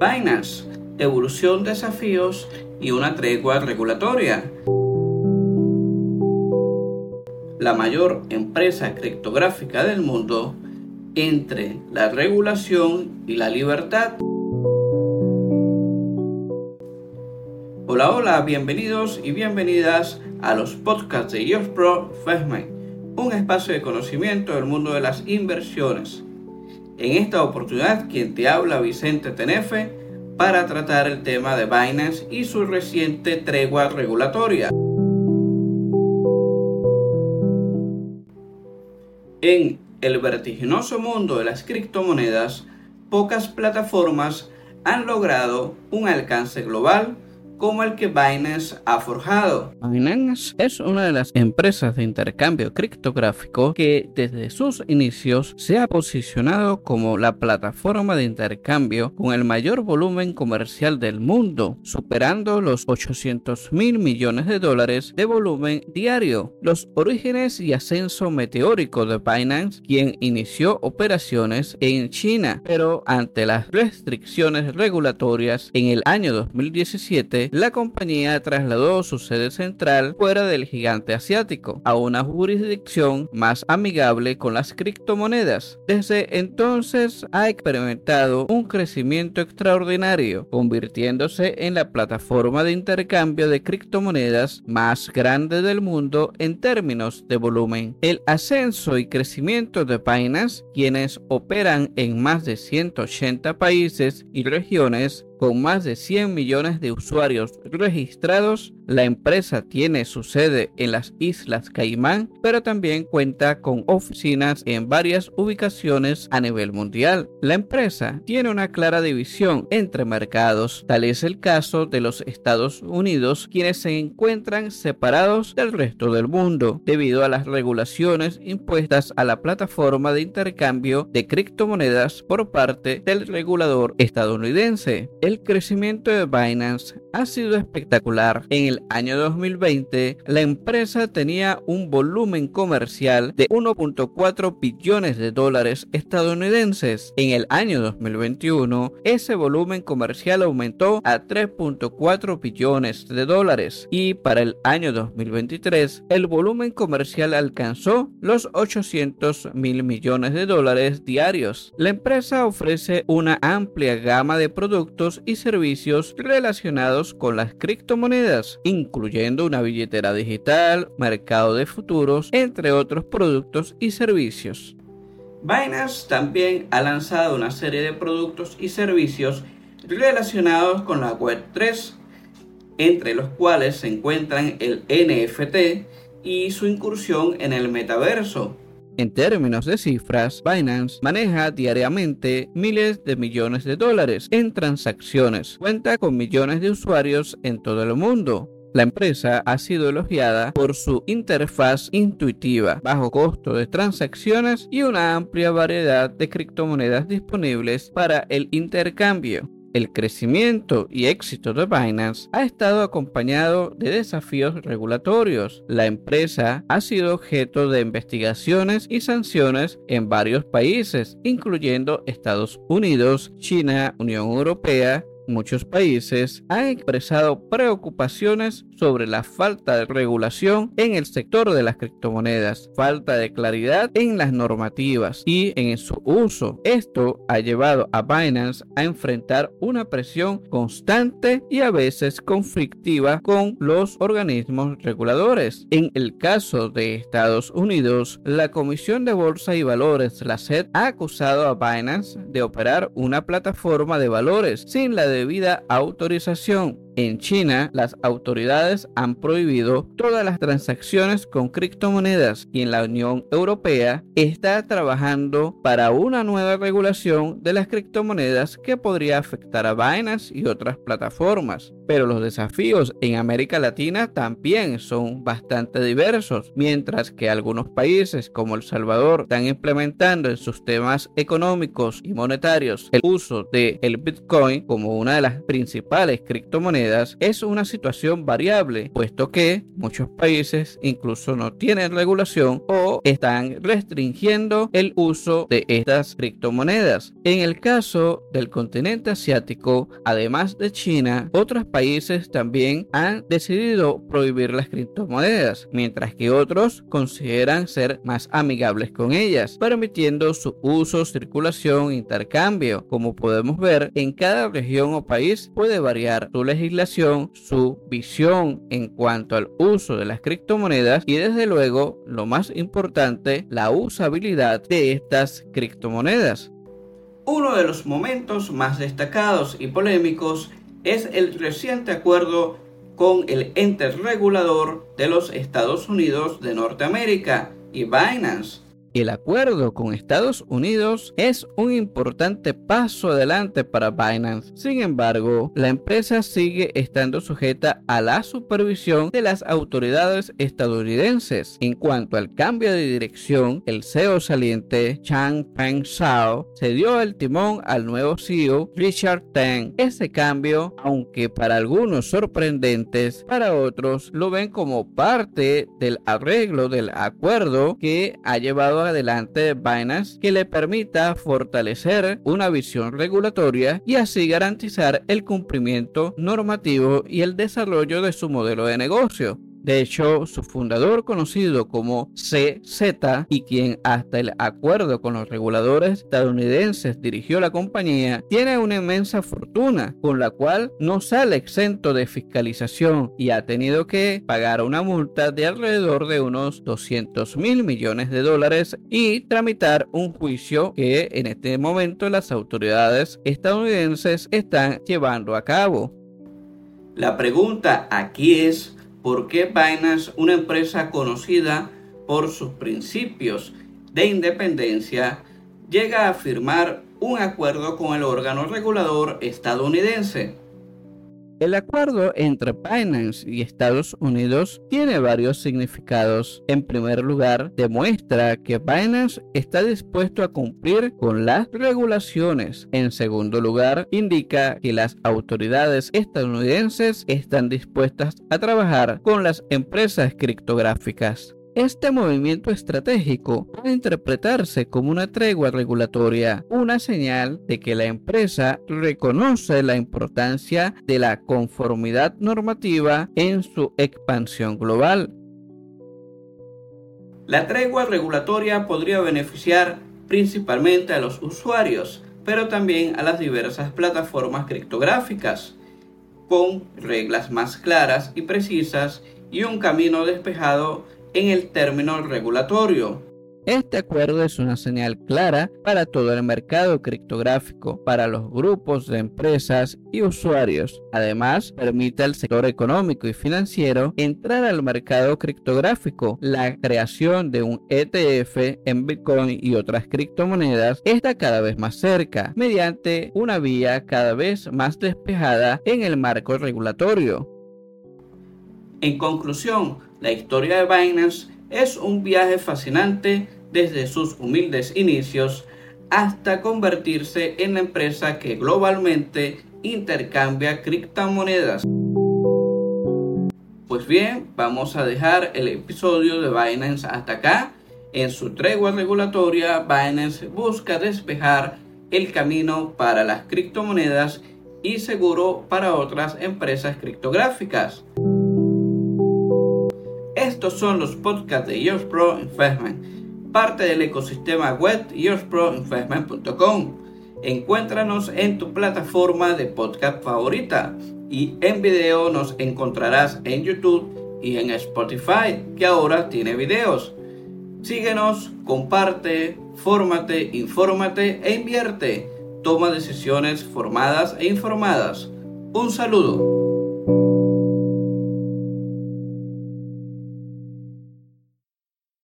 Binance, evolución, desafíos y una tregua regulatoria. La mayor empresa criptográfica del mundo entre la regulación y la libertad. Hola, hola, bienvenidos y bienvenidas a los podcasts de IOS Pro un espacio de conocimiento del mundo de las inversiones. En esta oportunidad, quien te habla, Vicente Tenefe, para tratar el tema de Binance y su reciente tregua regulatoria. En el vertiginoso mundo de las criptomonedas, pocas plataformas han logrado un alcance global como el que Binance ha forjado. Binance es una de las empresas de intercambio criptográfico que desde sus inicios se ha posicionado como la plataforma de intercambio con el mayor volumen comercial del mundo, superando los 800 mil millones de dólares de volumen diario. Los orígenes y ascenso meteórico de Binance, quien inició operaciones en China, pero ante las restricciones regulatorias en el año 2017, la compañía trasladó su sede central fuera del gigante asiático, a una jurisdicción más amigable con las criptomonedas. Desde entonces ha experimentado un crecimiento extraordinario, convirtiéndose en la plataforma de intercambio de criptomonedas más grande del mundo en términos de volumen. El ascenso y crecimiento de Binance, quienes operan en más de 180 países y regiones, con más de 100 millones de usuarios registrados, la empresa tiene su sede en las Islas Caimán, pero también cuenta con oficinas en varias ubicaciones a nivel mundial. La empresa tiene una clara división entre mercados, tal es el caso de los Estados Unidos, quienes se encuentran separados del resto del mundo debido a las regulaciones impuestas a la plataforma de intercambio de criptomonedas por parte del regulador estadounidense. El crecimiento de Binance ha sido espectacular. En el año 2020, la empresa tenía un volumen comercial de 1.4 billones de dólares estadounidenses. En el año 2021, ese volumen comercial aumentó a 3.4 billones de dólares y para el año 2023, el volumen comercial alcanzó los 800 mil millones de dólares diarios. La empresa ofrece una amplia gama de productos y servicios relacionados con las criptomonedas, incluyendo una billetera digital, mercado de futuros, entre otros productos y servicios. Binance también ha lanzado una serie de productos y servicios relacionados con la Web3, entre los cuales se encuentran el NFT y su incursión en el metaverso, en términos de cifras, Binance maneja diariamente miles de millones de dólares en transacciones. Cuenta con millones de usuarios en todo el mundo. La empresa ha sido elogiada por su interfaz intuitiva, bajo costo de transacciones y una amplia variedad de criptomonedas disponibles para el intercambio. El crecimiento y éxito de Binance ha estado acompañado de desafíos regulatorios. La empresa ha sido objeto de investigaciones y sanciones en varios países, incluyendo Estados Unidos, China, Unión Europea, muchos países han expresado preocupaciones sobre la falta de regulación en el sector de las criptomonedas, falta de claridad en las normativas y en su uso. Esto ha llevado a Binance a enfrentar una presión constante y a veces conflictiva con los organismos reguladores. En el caso de Estados Unidos, la Comisión de Bolsa y Valores, la SED, ha acusado a Binance de operar una plataforma de valores sin la debida autorización en China, las autoridades han prohibido todas las transacciones con criptomonedas y en la Unión Europea está trabajando para una nueva regulación de las criptomonedas que podría afectar a Binance y otras plataformas. Pero los desafíos en América Latina también son bastante diversos, mientras que algunos países como El Salvador están implementando en sus temas económicos y monetarios el uso de Bitcoin como una de las principales criptomonedas es una situación variable, puesto que muchos países incluso no tienen regulación o están restringiendo el uso de estas criptomonedas. En el caso del continente asiático, además de China, otros países también han decidido prohibir las criptomonedas, mientras que otros consideran ser más amigables con ellas, permitiendo su uso, circulación intercambio. Como podemos ver, en cada región o país puede variar su legislación, su visión en cuanto al uso de las criptomonedas y desde luego, lo más importante, la usabilidad de estas criptomonedas. Uno de los momentos más destacados y polémicos es el reciente acuerdo con el ente regulador de los Estados Unidos de Norteamérica y Binance el acuerdo con Estados Unidos es un importante paso adelante para Binance. Sin embargo, la empresa sigue estando sujeta a la supervisión de las autoridades estadounidenses. En cuanto al cambio de dirección, el CEO saliente Chang Peng Shao se dio el timón al nuevo CEO Richard Teng. Ese cambio, aunque para algunos sorprendentes, para otros lo ven como parte del arreglo del acuerdo que ha llevado adelante Binance que le permita fortalecer una visión regulatoria y así garantizar el cumplimiento normativo y el desarrollo de su modelo de negocio. De hecho, su fundador, conocido como CZ y quien hasta el acuerdo con los reguladores estadounidenses dirigió la compañía, tiene una inmensa fortuna con la cual no sale exento de fiscalización y ha tenido que pagar una multa de alrededor de unos 200 mil millones de dólares y tramitar un juicio que en este momento las autoridades estadounidenses están llevando a cabo. La pregunta aquí es por qué Binance, una empresa conocida por sus principios de independencia, llega a firmar un acuerdo con el órgano regulador estadounidense. El acuerdo entre Binance y Estados Unidos tiene varios significados. En primer lugar, demuestra que Binance está dispuesto a cumplir con las regulaciones. En segundo lugar, indica que las autoridades estadounidenses están dispuestas a trabajar con las empresas criptográficas. Este movimiento estratégico puede interpretarse como una tregua regulatoria, una señal de que la empresa reconoce la importancia de la conformidad normativa en su expansión global. La tregua regulatoria podría beneficiar principalmente a los usuarios, pero también a las diversas plataformas criptográficas, con reglas más claras y precisas y un camino despejado en el término regulatorio. Este acuerdo es una señal clara para todo el mercado criptográfico, para los grupos de empresas y usuarios. Además, permite al sector económico y financiero entrar al mercado criptográfico. La creación de un ETF en Bitcoin y otras criptomonedas está cada vez más cerca, mediante una vía cada vez más despejada en el marco regulatorio. En conclusión, la historia de Binance es un viaje fascinante desde sus humildes inicios hasta convertirse en la empresa que globalmente intercambia criptomonedas. Pues bien, vamos a dejar el episodio de Binance hasta acá. En su tregua regulatoria, Binance busca despejar el camino para las criptomonedas y seguro para otras empresas criptográficas. Estos son los podcasts de Yours Pro Investment, parte del ecosistema web yoursproinvestment.com. Encuéntranos en tu plataforma de podcast favorita y en video nos encontrarás en YouTube y en Spotify, que ahora tiene videos. Síguenos, comparte, fórmate, infórmate e invierte. Toma decisiones formadas e informadas. Un saludo.